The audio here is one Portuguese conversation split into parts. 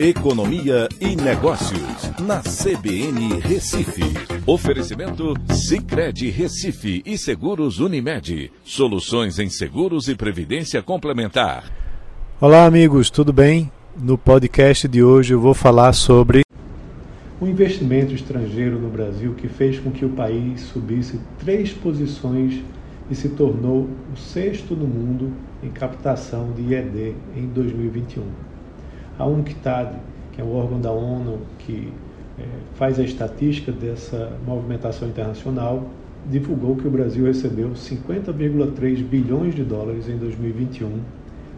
Economia e Negócios, na CBN Recife. Oferecimento Cicred Recife e Seguros Unimed. Soluções em seguros e previdência complementar. Olá, amigos, tudo bem? No podcast de hoje eu vou falar sobre o investimento estrangeiro no Brasil que fez com que o país subisse três posições e se tornou o sexto no mundo em captação de IED em 2021. A UNCTAD, que é o órgão da ONU que é, faz a estatística dessa movimentação internacional, divulgou que o Brasil recebeu 50,3 bilhões de dólares em 2021,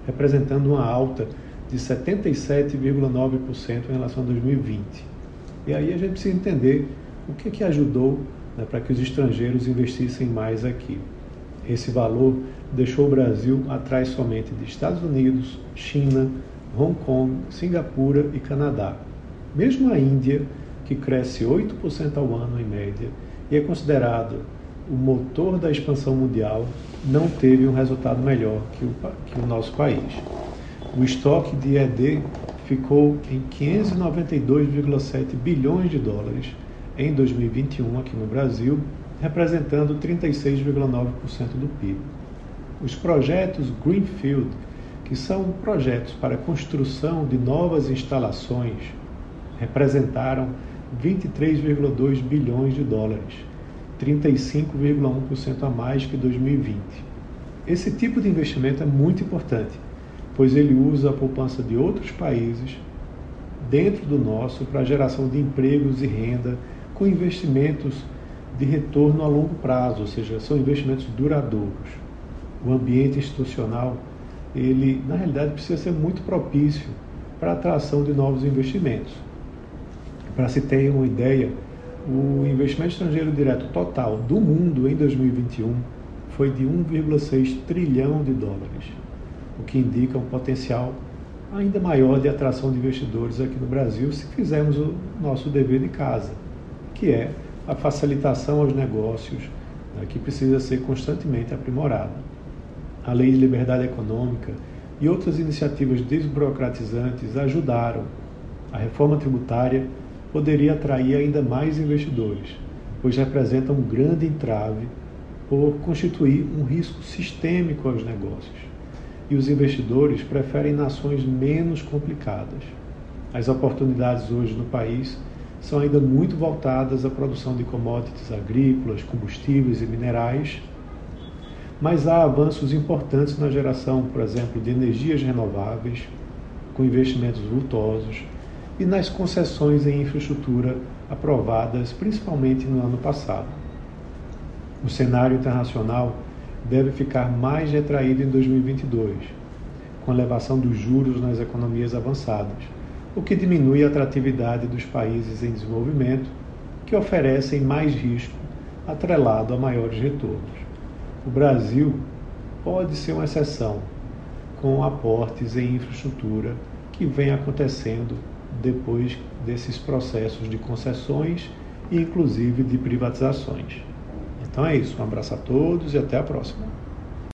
representando uma alta de 77,9% em relação a 2020. E aí a gente precisa entender o que, que ajudou né, para que os estrangeiros investissem mais aqui. Esse valor deixou o Brasil atrás somente de Estados Unidos, China, Hong Kong, Singapura e Canadá. Mesmo a Índia, que cresce 8% ao ano em média e é considerado o motor da expansão mundial, não teve um resultado melhor que o, que o nosso país. O estoque de ED ficou em 592,7 bilhões de dólares em 2021 aqui no Brasil, representando 36,9% do PIB. Os projetos Greenfield, que são projetos para construção de novas instalações, representaram 23,2 bilhões de dólares, 35,1% a mais que 2020. Esse tipo de investimento é muito importante, pois ele usa a poupança de outros países dentro do nosso para a geração de empregos e renda com investimentos de retorno a longo prazo, ou seja, são investimentos duradouros o ambiente institucional, ele na realidade precisa ser muito propício para a atração de novos investimentos. Para se ter uma ideia, o investimento estrangeiro direto total do mundo em 2021 foi de 1,6 trilhão de dólares, o que indica um potencial ainda maior de atração de investidores aqui no Brasil se fizermos o nosso dever de casa, que é a facilitação aos negócios, né, que precisa ser constantemente aprimorada a Lei de Liberdade Econômica e outras iniciativas desburocratizantes ajudaram. A reforma tributária poderia atrair ainda mais investidores, pois representa um grande entrave por constituir um risco sistêmico aos negócios. E os investidores preferem nações menos complicadas. As oportunidades hoje no país são ainda muito voltadas à produção de commodities agrícolas, combustíveis e minerais mas há avanços importantes na geração, por exemplo, de energias renováveis, com investimentos vultosos, e nas concessões em infraestrutura aprovadas principalmente no ano passado. O cenário internacional deve ficar mais retraído em 2022, com elevação dos juros nas economias avançadas, o que diminui a atratividade dos países em desenvolvimento, que oferecem mais risco atrelado a maiores retornos. O Brasil pode ser uma exceção com aportes em infraestrutura que vem acontecendo depois desses processos de concessões e inclusive de privatizações. Então é isso, um abraço a todos e até a próxima.